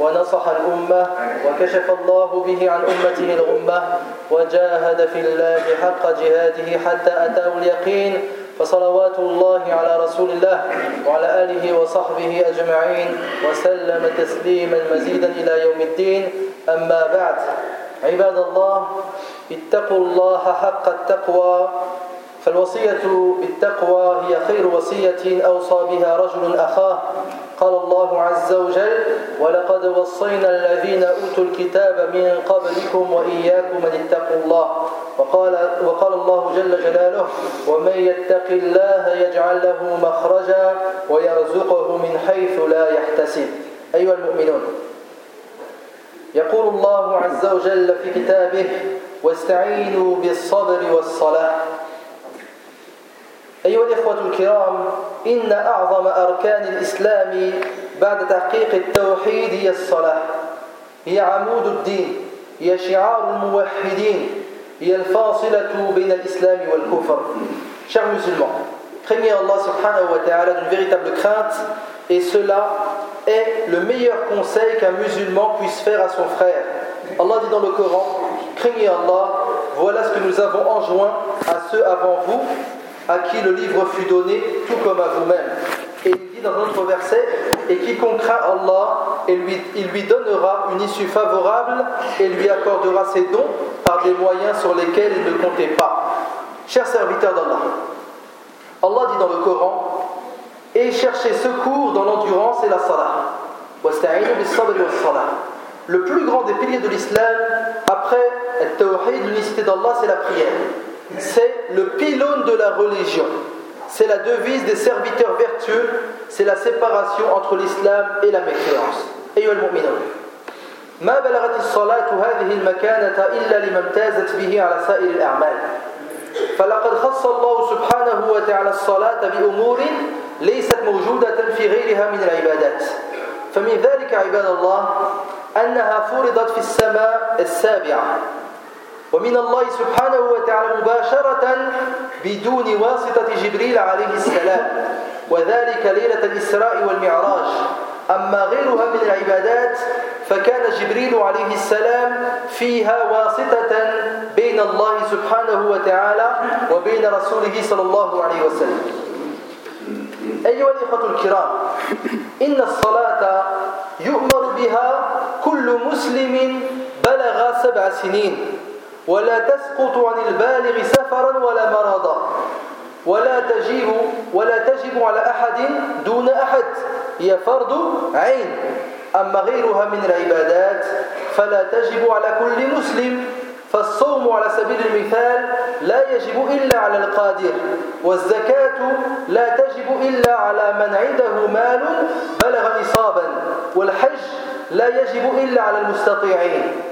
ونصح الأمة وكشف الله به عن أمته الغمة وجاهد في الله حق جهاده حتى أتاه اليقين فصلوات الله على رسول الله وعلى آله وصحبه أجمعين وسلم تسليما مزيدا إلى يوم الدين. أما بعد عباد الله اتقوا الله حق التقوى. فالوصية بالتقوى هي خير وصية أوصى بها رجل أخاه. قال الله عز وجل ولقد وصينا الذين أوتوا الكتاب من قبلكم وإياكم أن اتقوا الله وقال, وقال الله جل جلاله ومن يتق الله يجعل له مخرجا ويرزقه من حيث لا يحتسب أيها المؤمنون يقول الله عز وجل في كتابه واستعينوا بالصبر والصلاة أيها الإخوة الكرام إن أعظم أركان الإسلام بعد تحقيق التوحيد هي الصلاة هي عمود الدين هي شعار الموحدين هي الفاصلة بين الإسلام والكفر Chers musulmans, craignez Allah subhanahu wa ta'ala d'une véritable crainte et cela est le meilleur conseil qu'un musulman puisse faire à son frère. Allah dit dans le Coran, craignez Allah, voilà ce que nous avons enjoint à ceux avant vous à qui le livre fut donné, tout comme à vous-même. Et il dit dans un autre verset, et quiconque craint Allah, lui, il lui donnera une issue favorable et lui accordera ses dons par des moyens sur lesquels il ne comptait pas. Chers serviteurs d'Allah, Allah dit dans le Coran, et cherchez secours dans l'endurance et la salah. Le plus grand des piliers de l'islam, après le tawhid, l'unicité d'Allah, c'est la prière c'est le pylône de la religion. C'est la devise des serviteurs vertueux, c'est la séparation entre l'islam et la mécréance. أيها المؤمنون ما بلغت الصلاة هذه المكانة إلا لما امتازت به على سائر الأعمال فلقد خص الله سبحانه وتعالى الصلاة بأمور ليست موجودة في غيرها من العبادات فمن ذلك عباد الله أنها فرضت في السماء السابعة ومن الله سبحانه وتعالى مباشرة بدون واسطة جبريل عليه السلام. وذلك ليلة الإسراء والمعراج. أما غيرها من العبادات فكان جبريل عليه السلام فيها واسطة بين الله سبحانه وتعالى وبين رسوله صلى الله عليه وسلم. أيها الإخوة الكرام إن الصلاة يؤمر بها كل مسلم بلغ سبع سنين. ولا تسقط عن البالغ سفرا ولا مرضا. ولا تجيب ولا تجب على أحد دون أحد. هي فرض عين. أما غيرها من العبادات فلا تجب على كل مسلم. فالصوم على سبيل المثال لا يجب إلا على القادر. والزكاة لا تجب إلا على من عنده مال بلغ نصابا. والحج لا يجب إلا على المستطيعين.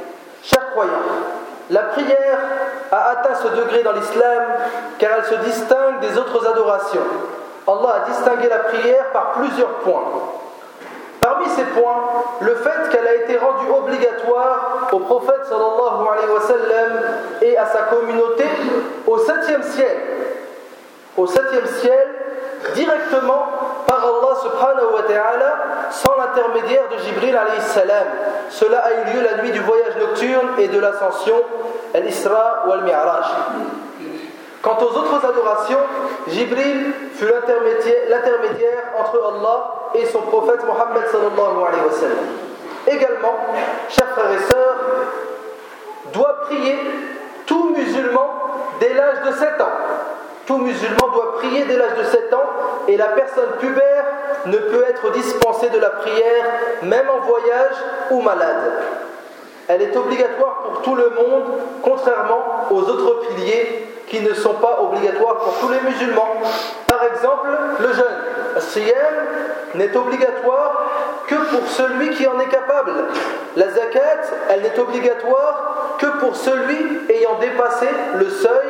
La prière a atteint ce degré dans l'islam car elle se distingue des autres adorations. Allah a distingué la prière par plusieurs points. Parmi ces points, le fait qu'elle a été rendue obligatoire au prophète sallallahu alayhi wa sallam et à sa communauté au septième ciel. Au septième ciel, directement par Allah subhanahu wa ta'ala sans l'intermédiaire de Jibril alayhi salam. Cela a eu lieu la nuit du voyage nocturne et de l'ascension, al-Isra ou al-Mi'raj. Quant aux autres adorations, Jibril fut l'intermédiaire entre Allah et son prophète Mohammed sallallahu alayhi wa. Également, chers frères et sœurs, doit prier tout musulman dès l'âge de 7 ans. Tout musulman doit prier dès l'âge de 7 ans et la personne pubère ne peut être dispensée de la prière même en voyage ou malade. Elle est obligatoire pour tout le monde, contrairement aux autres piliers qui ne sont pas obligatoires pour tous les musulmans. Par exemple, le jeûne. Siyam n'est obligatoire que pour celui qui en est capable. La zakat, elle n'est obligatoire que pour celui ayant dépassé le seuil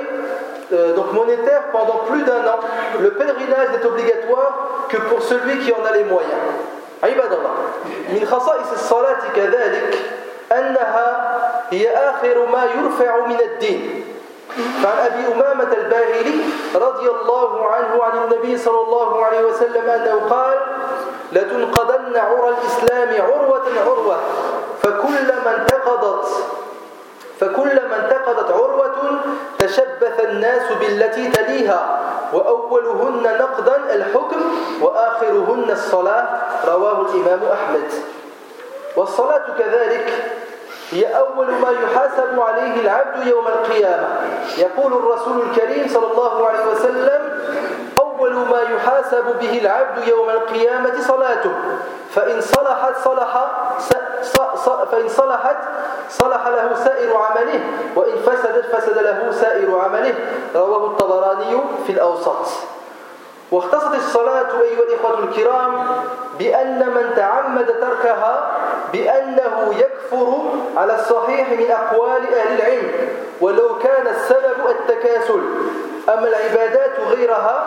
euh, donc monétaire pendant plus d'un an. Le pèlerinage n'est obligatoire que pour celui qui en a les moyens. عباد الله من خصائص الصلاة كذلك أنها هي آخر ما يرفع من الدين فعن أبي أمامة الباهلي رضي الله عنه عن النبي صلى الله عليه وسلم أنه قال لتنقضن عرى الإسلام عروة عروة فكلما انتقضت فكلما انتقضت عروة تشبث الناس بالتي تليها وأولهن نقضا الحكم وآخرهن الصلاة رواه الإمام أحمد. والصلاة كذلك هي أول ما يحاسب عليه العبد يوم القيامة. يقول الرسول الكريم صلى الله عليه وسلم أول ما يحاسب به العبد يوم القيامة صلاته. فإن صلحت صلح فإن صلحت صلح له سائر عمله. وإن فسدت فسد له سائر عمله. رواه الطبراني في الأوسط واختصت الصلاة أيها الإخوة الكرام بأن من تعمد تركها بأنه يكفر على الصحيح من أقوال أهل العلم. ولو كان السبب التكاسل. أما العبادات غيرها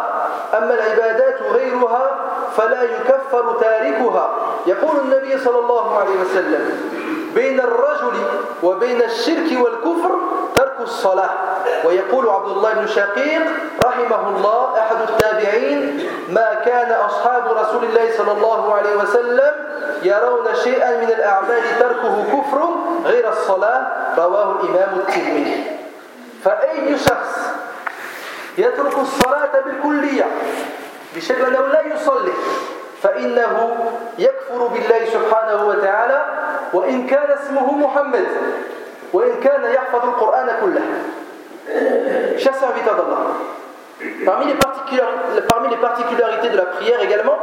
أما العبادات غيرها فلا يكفر تاركها. يقول النبي صلى الله عليه وسلم بين الرجل وبين الشرك والكفر ترك الصلاة. ويقول عبد الله بن شقيق رحمه الله أحد التابعين ما كان أصحاب رسول الله صلى الله عليه وسلم يرون شيئا من الأعمال تركه كفر غير الصلاة رواه الإمام الترمذي. فأي شخص يترك الصلاة بالكلية بشكل أنه لا يصلي فإنه يكفر بالله سبحانه وتعالى وإن كان اسمه محمد وإن كان يحفظ القرآن كله Chers serviteurs d'Allah, parmi les, parmi les particularités de la prière également,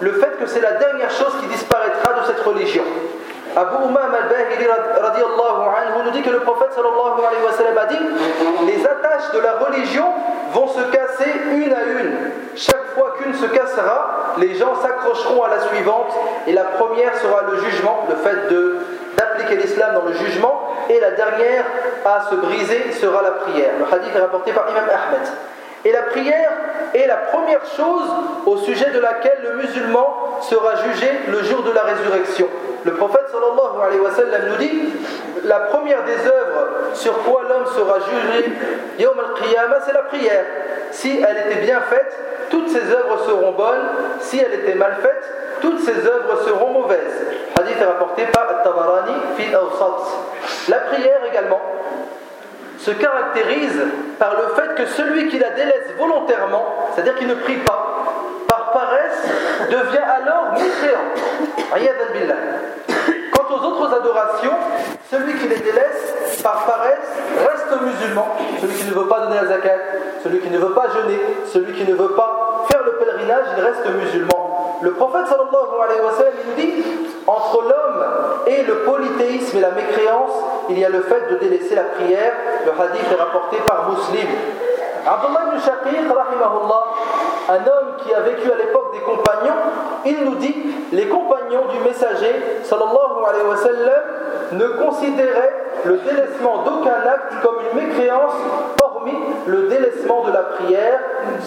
le fait que c'est la dernière chose qui disparaîtra de cette religion. Abu Umam al-Bahili anhu nous dit que le prophète sallallahu alayhi wa sallam a dit Les attaches de la religion vont se casser une à une. Chaque fois qu'une se cassera, les gens s'accrocheront à la suivante et la première sera le jugement, le fait d'appliquer l'islam dans le jugement et la dernière à se briser sera la prière. Le hadith est rapporté par Imam Ahmed. Et la prière est la première chose au sujet de laquelle le musulman sera jugé le jour de la résurrection. Le prophète nous dit la première des œuvres sur quoi l'homme sera jugé, c'est la prière. Si elle était bien faite, toutes ses œuvres seront bonnes. Si elle était mal faite, toutes ses œuvres seront mauvaises. Hadith est rapporté par Tabarani fil Awsat. La prière également se caractérise par le fait que celui qui la délaisse volontairement, c'est-à-dire qui ne prie pas, devient alors mécréant. Quant aux autres adorations, celui qui les délaisse par paresse reste musulman. Celui qui ne veut pas donner la zakat, celui qui ne veut pas jeûner, celui qui ne veut pas faire le pèlerinage, il reste musulman. Le prophète sallallahu alayhi wa sallam dit entre l'homme et le polythéisme et la mécréance, il y a le fait de délaisser la prière. Le hadith est rapporté par Muslim. Abdullah ibn Shaqiq, rahimahullah, un homme qui a vécu à l'époque des compagnons, il nous dit les compagnons du messager, sallallahu alayhi wa sallam, ne considéraient le délaissement d'aucun acte comme une mécréance, hormis le délaissement de la prière.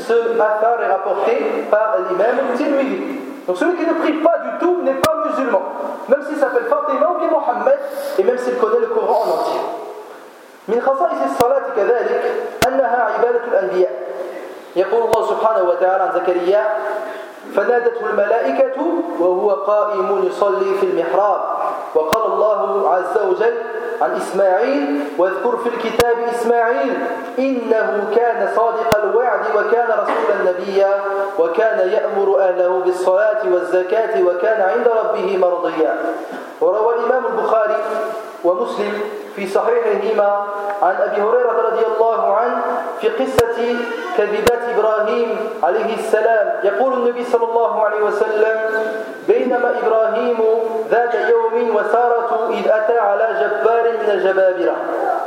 Ce affaire est rapporté par l'imam Tirmidhi. Donc celui qui ne prie pas du tout n'est pas musulman, même s'il s'appelle Fatima ou bien Mohammed, et même s'il connaît le Coran en entier. من خصائص الصلاة كذلك أنها عبادة الأنبياء يقول الله سبحانه وتعالى عن زكريا فنادته الملائكة وهو قائم يصلي في المحراب. وقال الله عز وجل عن إسماعيل واذكر في الكتاب إسماعيل إنه كان صادق الوعد وكان رسولا نبيا وكان يأمر أهله بالصلاة والزكاة وكان عند ربه مرضيا. وروى الإمام البخاري ومسلم في صحيحهما عن أبي هريرة رضي الله عنه في قصة كذبات إبراهيم عليه السلام. يقول النبي صلى الله عليه وسلم بينما إبراهيم ذات يوم وسارة إذ أتى على جبار من الجبابرة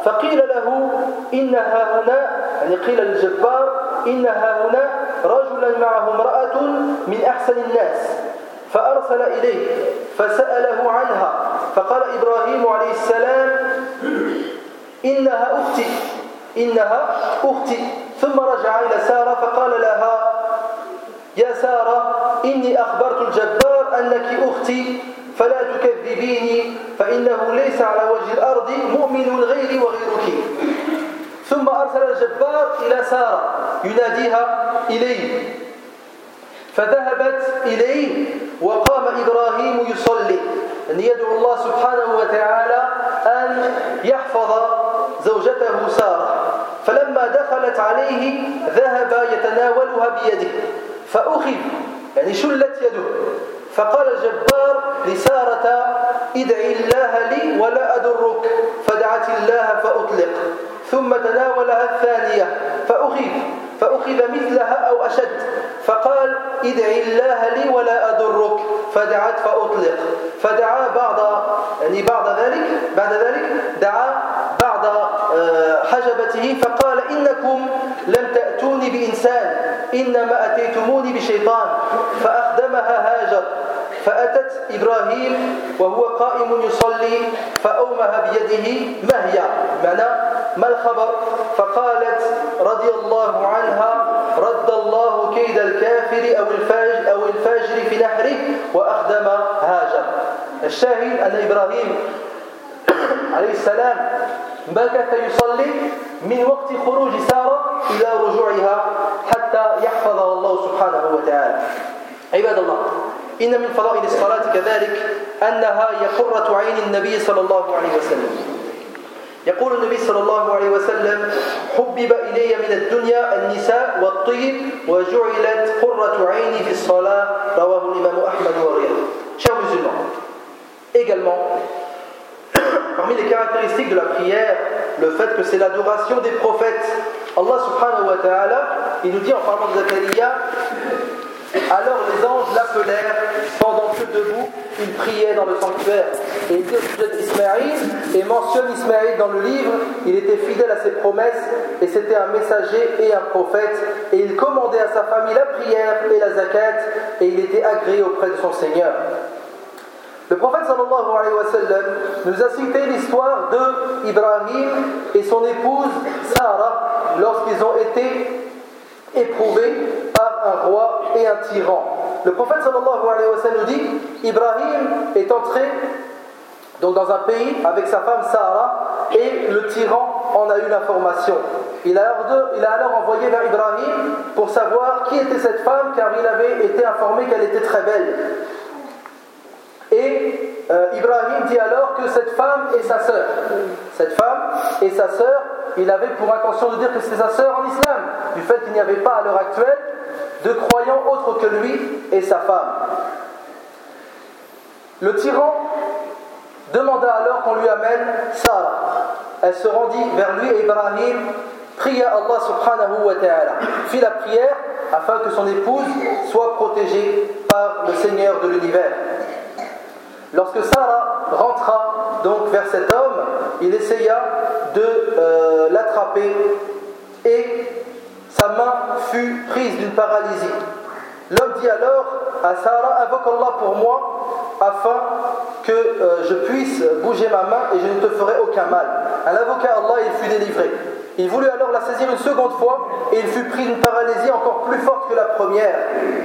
فقيل له إنها هنا يعني قيل للجبار إنها هنا رجلا معه امرأة من أحسن الناس فأرسل إليه فسأله عنها فقال إبراهيم عليه السلام إنها أختي إنها أختي. ثم رجع إلى سارة فقال لها يا سارة إني أخبرت الجبار أنك أختي فلا تكذبيني فإنه ليس على وجه الأرض مؤمن غيري وغيرك. ثم أرسل الجبار إلى سارة يناديها إليه. فذهبت إليه وقام إبراهيم يصلي. أن يدعو الله سبحانه وتعالى أن يحفظ زوجته سارة. فلما دخلت عليه ذهب يتناولها بيده فأخذ يعني شلت يده فقال الجبار لسارة ادعي الله لي ولا أدرك. فدعت الله فأطلق ثم تناولها الثانية فأخذ فأخذ مثلها أو أشد فقال ادعي الله لي ولا أضرك فدعت فأطلق فدعا بعد يعني بعد ذلك بعد ذلك دعا حجبته فقال إنكم لم تأتوني بإنسان إنما أتيتموني بشيطان فأخدمها هاجر فأتت إبراهيم وهو قائم يصلي فأومها بيده ما هي؟ معنى ما الخبر؟ فقالت رضي الله عنها رد الله كيد الكافر أو الفاجر, أو الفاجر في نحره وأخدم هاجر. الشاهد أن إبراهيم عليه السلام مكث يصلي من وقت خروج سارة إلى رجوعها حتى يحفظها الله سبحانه وتعالى. عباد الله إن من فضائل الصلاة كذلك أنها هي قرة عين النبي صلى الله عليه وسلم. يقول النبي صلى الله عليه وسلم حبب إلي من الدنيا النساء والطيب وجعلت قرة عيني في الصلاة. رواه الإمام أحمد وغيره Chers musulmans, également, parmi les caractéristiques de la prière, le fait que c'est l'adoration des prophètes. Allah subhanahu wa ta'ala, il nous dit en parlant de Zakaria Alors les anges l'appelèrent pendant que debout, il priait dans le sanctuaire. Et il dit au sujet et mentionne Ismaïl dans le livre, il était fidèle à ses promesses, et c'était un messager et un prophète, et il commandait à sa famille la prière et la zakat, et il était agréé auprès de son Seigneur. Le prophète sallallahu alayhi wa sallam nous a cité l'histoire de Ibrahim et son épouse Sarah lorsqu'ils ont été éprouvés par un roi et un tyran. Le prophète sallallahu alayhi wa sallam nous dit Ibrahim est entré donc dans un pays avec sa femme Sarah et le tyran en a eu l'information. Il a, il a alors envoyé vers Ibrahim pour savoir qui était cette femme car il avait été informé qu'elle était très belle. Et euh, Ibrahim dit alors que cette femme est sa sœur. Cette femme est sa sœur il avait pour intention de dire que c'était sa sœur en islam, du fait qu'il n'y avait pas à l'heure actuelle de croyants autres que lui et sa femme. Le tyran demanda alors qu'on lui amène Sarah. Elle se rendit vers lui et Ibrahim pria Allah subhanahu wa ta'ala, fit la prière afin que son épouse soit protégée par le Seigneur de l'univers. Lorsque Sarah rentra donc vers cet homme, il essaya de euh, l'attraper et sa main fut prise d'une paralysie. L'homme dit alors à Sarah, invoque Allah pour moi afin que euh, je puisse bouger ma main et je ne te ferai aucun mal. Un avocat Allah, il fut délivré. Il voulut alors la saisir une seconde fois et il fut pris d'une paralysie encore plus forte que la première.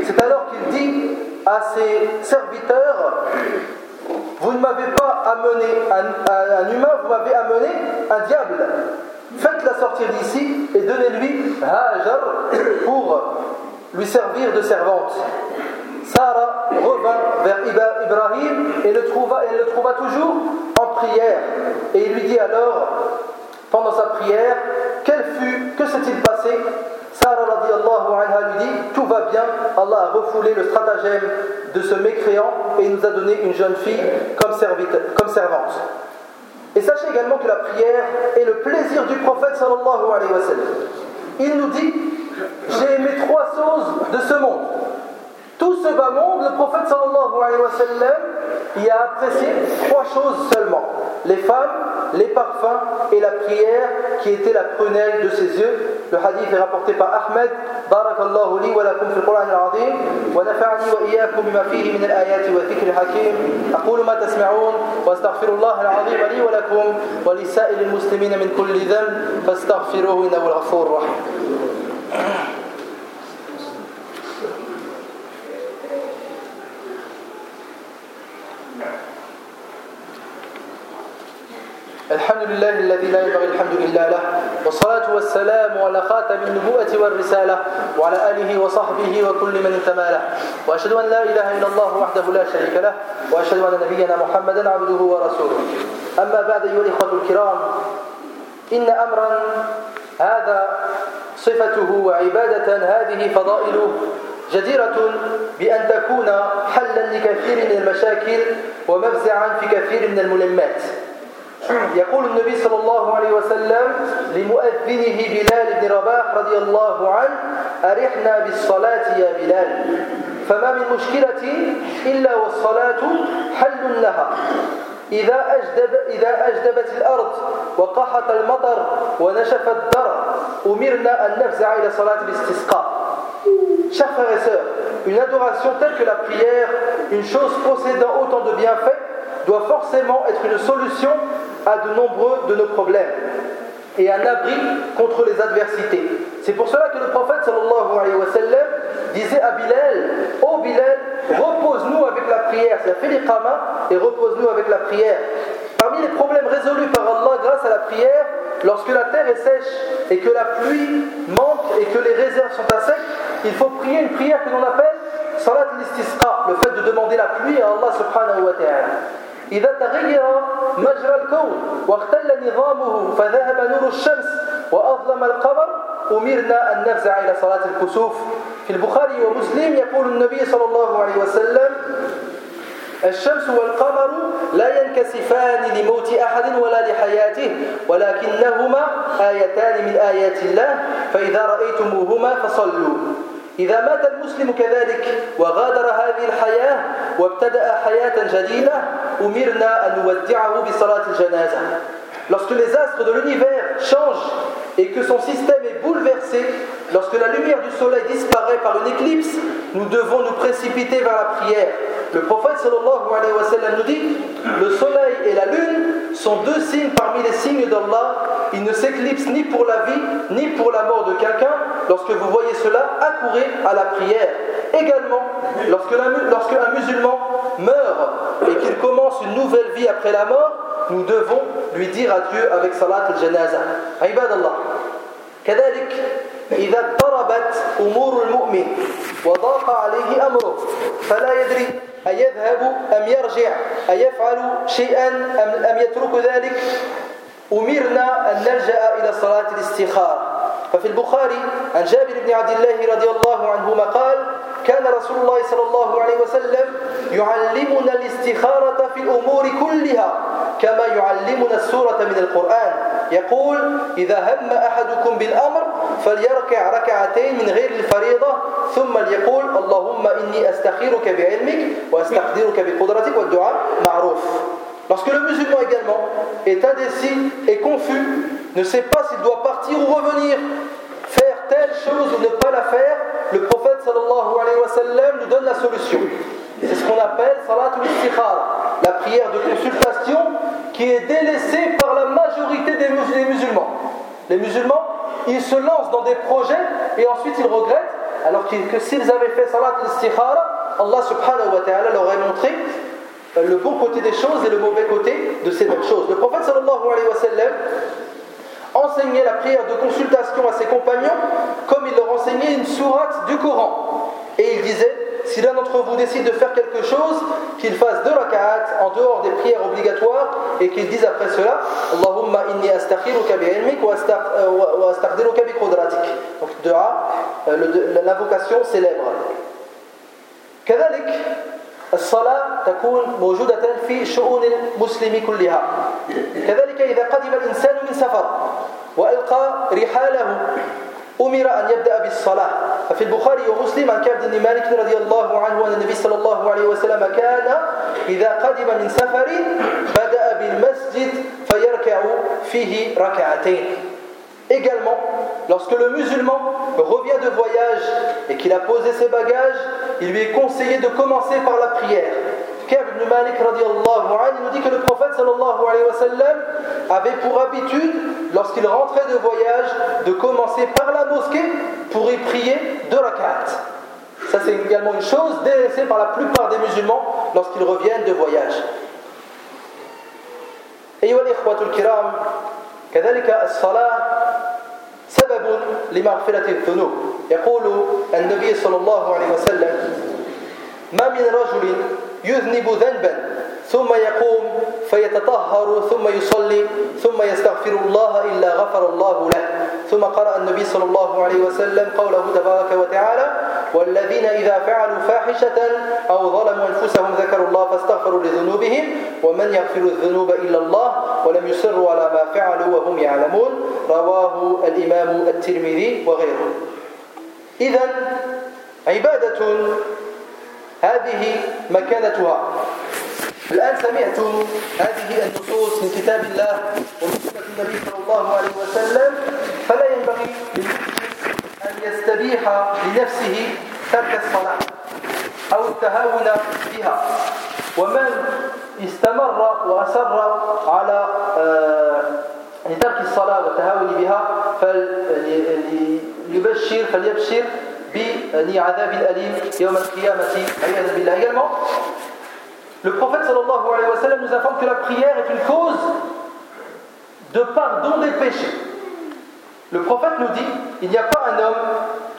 C'est alors qu'il dit à ses serviteurs vous ne m'avez pas amené un, humain, vous m'avez amené un diable. Faites-la sortir d'ici et donnez-lui Hajar pour lui servir de servante. Sarah revint vers Ibrahim et le trouva, le trouva toujours en prière. Et il lui dit alors, pendant sa prière, quel fut, que s'est-il passé? Sarah lui dit Tout va bien, Allah a refoulé le stratagème de ce mécréant et il nous a donné une jeune fille comme, comme servante. Et sachez également que la prière est le plaisir du prophète sallallahu alayhi wa sallam. Il nous dit J'ai aimé trois choses de ce monde. Tout ce bas monde, le prophète sallallahu alayhi wa sallam y a apprécié trois choses seulement les femmes, les parfums et la prière qui était la prunelle de ses yeux. Le hadith est rapporté par Ahmed بارك الله لي ولكم في القرآن العظيم ونفعني وإياكم بما فيه من الآيات والذكر الحكيم أقول ما تسمعون واستغفر الله العظيم لي ولكم ولسائر المسلمين من كل ذنب فاستغفروه الغفور الرحيم الحمد لله الذي لا ينبغي الحمد إلا له والصلاة والسلام على خاتم النبوة والرسالة وعلى آله وصحبه وكل من انتمى له. وأشهد أن لا إله إلا الله وحده لا شريك له وأشهد أن نبينا محمدا عبده ورسوله. أما بعد أيها الإخوة الكرام إن أمرا هذا صفته وعبادة هذه فضائله جديرة بأن تكون حلا لكثير من المشاكل ومفزعا في كثير من الملمات. يقول النبي صلى الله عليه وسلم لمؤذنه بلال بن رباح رضي الله عنه أرحنا بالصلاة يا بلال. فما من مشكلة إلا والصلاة حل لها. إذا, أجدب إذا أجدبت الأرض وقحط المطر ونشف الدر أمرنا أن نفزع إلى صلاة الاستسقاء. Chers frères et sœurs, une adoration telle que la prière, une chose possédant autant de bienfaits, doit forcément être une solution à de nombreux de nos problèmes et un abri contre les adversités. C'est pour cela que le prophète sallallahu alayhi wa sallam disait à Bilal Ô oh Bilal, repose-nous avec la prière. C'est fait et repose-nous avec la prière. Parmi les problèmes résolus par Allah grâce à la prière, lorsque la terre est sèche et que la pluie manque et que les réserves sont à sec, il faut prier une prière que l'on appelle Salat al le fait de demander la pluie à Allah subhanahu wa ta'ala. إذا تغير مجرى الكون واختل نظامه فذهب نور الشمس وأظلم القمر أمرنا أن نفزع إلى صلاة الكسوف. في البخاري ومسلم يقول النبي صلى الله عليه وسلم الشمس والقمر لا ينكسفان لموت أحد ولا لحياته ولكنهما آيتان من آيات الله فإذا رأيتموهما فصلوا. إذا مات المسلم كذلك وغادر هذه الحياة وابتدأ حياة جديدة أمرنا أن نودعه بصلاة الجنازة. Lorsque les astres de l'univers changent et que son système est bouleversé, lorsque la lumière du soleil disparaît par une éclipse, nous devons nous précipiter vers la prière. Le prophète sallallahu alayhi wa sallam nous dit Le soleil et la lune sont deux signes parmi les signes d'Allah. Ils ne s'éclipsent ni pour la vie ni pour la mort de quelqu'un. Lorsque vous voyez cela, accourez à la prière. Également, lorsque, lorsque un musulman meurt et qu'il commence une nouvelle vie après la mort, nous devons lui dire adieu avec salat al-janaza. عباد الله كذلك إذا اضطربت أمور المؤمن وضاق عليه أمره فلا يدري أيذهب أم يرجع أيفعل شيئا أم, أم يترك ذلك؟ أمرنا أن نلجأ إلى صلاة الاستخارة. ففي البخاري عن جابر بن عبد الله رضي الله عنهما قال كان رسول الله صلى الله عليه وسلم يعلمنا الاستخارة في الأمور كلها كما يعلمنا السورة من القرآن. يقول إذا هم أحدكم بالأمر فليركع ركعتين من غير الفريضة ثم ليقول اللهم إني أستخيرك بعلمك وأستقدرك بقدرتك والدعاء معروف Lorsque le musulman également est indécis et confus, ne sait pas s'il doit partir ou revenir, faire telle chose ou ne pas la faire, le prophète sallallahu alayhi wa sallam nous donne la solution. C'est ce qu'on appelle salatul istikhara, la prière de consultation qui est délaissée par la majorité des musulmans. Les musulmans, ils se lancent dans des projets et ensuite ils regrettent, alors que s'ils avaient fait salatul istikhara, Allah subhanahu wa ta'ala leur aurait montré le bon côté des choses et le mauvais côté de ces mêmes choses. Le prophète sallallahu alayhi wa sallam enseignait la prière de consultation à ses compagnons comme il leur enseignait une sourate du Coran. Et il disait si l'un d'entre vous décide de faire quelque chose, qu'il fasse deux raka'at en dehors des prières obligatoires et qu'il dise après cela Allahumma inni astakhiruka bi ilmik wa astaqdiruka bi qudratik. Donc dua, euh, l'invocation célèbre. كذلك الصلاة تكون موجودة في شؤون المسلم كلها. كذلك إذا قدم الإنسان من سفر وألقى رحاله أمر أن يبدأ بالصلاة. ففي البخاري ومسلم عن كعب بن مالك رضي الله عنه أن النبي صلى الله عليه وسلم كان إذا قدم من سفر بدأ بالمسجد فيركع فيه ركعتين. Également, lorsque le musulman revient de voyage et qu'il a posé ses bagages, il lui est conseillé de commencer par la prière. Kab ibn Malik nous dit que le prophète sallallahu alayhi wa sallam avait pour habitude, lorsqu'il rentrait de voyage, de commencer par la mosquée pour y prier deux rak'at. Ça c'est également une chose délaissée par la plupart des musulmans lorsqu'ils reviennent de voyage. أيها الإخوة الكرام كذلك الصلاة سبب لمغفرة الذنوب يقول النبي صلى الله عليه وسلم ما من رجل يذنب ذنبا ثم يقوم فيتطهر ثم يصلي ثم يستغفر الله إلا غفر الله له. ثم قرأ النبي صلى الله عليه وسلم قوله تبارك وتعالى والذين إذا فعلوا فاحشة أو ظلموا أنفسهم ذكروا الله فاستغفروا لذنوبهم ومن يغفر الذنوب إلا الله ولم يصروا على ما فعلوا وهم يعلمون. رواه الإمام الترمذي وغيره. إذا عبادة هذه مكانتها. الآن سمعت هذه النصوص من كتاب الله ومن سنة النبي صلى الله عليه وسلم فلا ينبغي أن يستبيح لنفسه ترك الصلاة أو التهاون بها. ومن استمر وأسر على آه، يعني ترك الصلاة والتهاون بها فليبشر فليبشر بعذاب أليم يوم القيامة عياذا بالله également Le prophète sallallahu alayhi wa sallam nous informe que la prière est une cause de pardon des péchés. Le prophète nous dit il n'y a pas un homme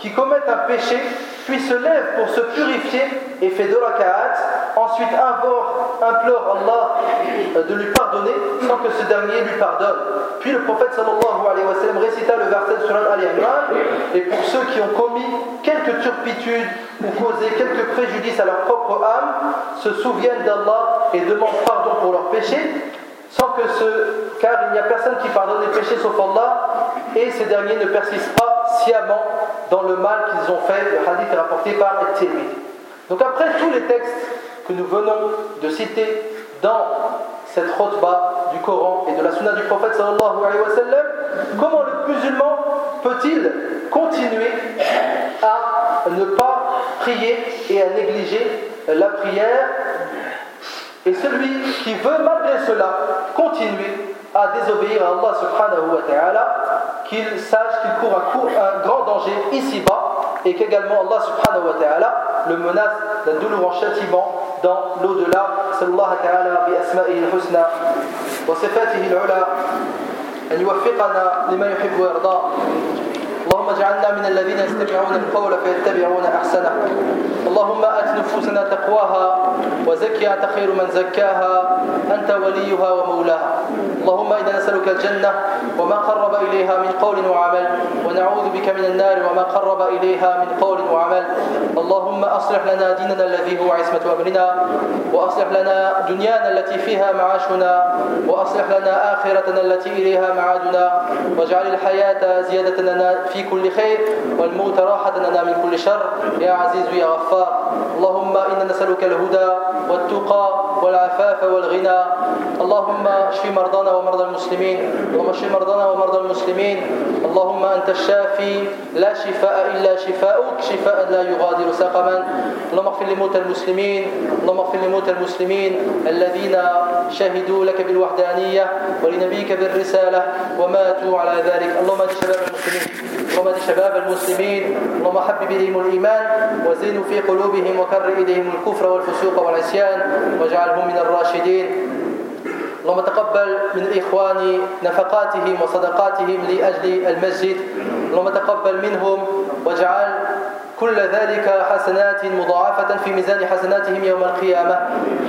qui commette un péché, puis se lève pour se purifier et fait de raka'at, ensuite invoque, implore Allah de lui pardonner sans que ce dernier lui pardonne. Puis le prophète sallallahu alayhi wa sallam récita le verset de Surat Al-Imran et pour ceux qui ont commis quelques turpitudes ou causé quelques préjudices à leur propre âme, se souviennent d'Allah et demandent pardon pour leurs péchés, sans que ce, car il n'y a personne qui pardonne les péchés sauf Allah, et ces derniers ne persistent pas sciemment dans le mal qu'ils ont fait. Le hadith est rapporté par et Donc après tous les textes que nous venons de citer dans cette khutbah du Coran et de la sunna du prophète sallallahu alayhi wa sallam, comment le musulman peut-il continuer à ne pas prier et à négliger la prière? Et celui qui veut malgré cela continuer à désobéir à Allah subhanahu wa ta'ala, qu'il sache qu'il court un, grand danger ici-bas et qu'également Allah subhanahu wa ta'ala le menace d'un douloureux châtiment dans l'au-delà. Ta'ala bi asma'ihi al-husna wa sifatihi al-ula أن يوفقنا لما يحب ويرضى اللهم اجعلنا من الذين يستمعون القول فيتبعون احسنه اللهم ات نفوسنا تقواها وزكها انت خير من زكاها انت وليها ومولاها. اللهم إنا نسألك الجنة وما قرب إليها من قول وعمل ونعوذ بك من النار وما قرب إليها من قول وعمل. اللهم أصلح لنا ديننا الذي هو عصمة أمرنا وأصلح لنا دنيانا التي فيها معاشنا وأصلح لنا آخرتنا التي إليها معادنا واجعل الحياة زيادة لنا في كل خير والموت راحة لنا من كل شر. يا عزيز يا غفار. اللهم إنا نسألك الهدى والتقى والعفاف والغنى اللهم اشف مرضانا ومرضى المسلمين اللهم اشف مرضانا ومرضى المسلمين اللهم أنت الشافي لا شفاء إلا شفاؤك شفاء لا يغادر سقما. اللهم اغفر لموتى المسلمين اللهم اغفر لموتى المسلمين الذين شهدوا لك بالوحدانية ولنبيك بالرسالة وماتوا على ذلك. اللهم اهد شباب المسلمين اللهم اهد شباب المسلمين اللهم حبب إليهم الإيمان وزينوا في قلوبهم وكر إليهم الكفر والفسوق والعصيان واجعلهم من الراشدين. اللهم تقبل من إخواني نفقاتهم وصدقاتهم لأجل المسجد. اللهم تقبل منهم واجعل كل ذلك حسنات مضاعفة في ميزان حسناتهم يوم القيامة.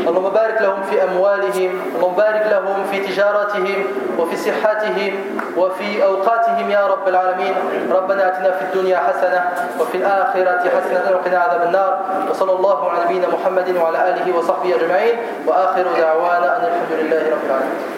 اللهم بارك لهم في أموالهم اللهم بارك لهم في تجارتهم وفي صحتهم وفي أوقاتهم يا رب العالمين. ربنا أتنا في الدنيا حسنة وفي الآخرة حسنة وقنا عذاب النار. وصلى الله على نبينا محمد وعلى آله وصحبه أجمعين. وآخر دعوانا أن الحمد لله رب العالمين.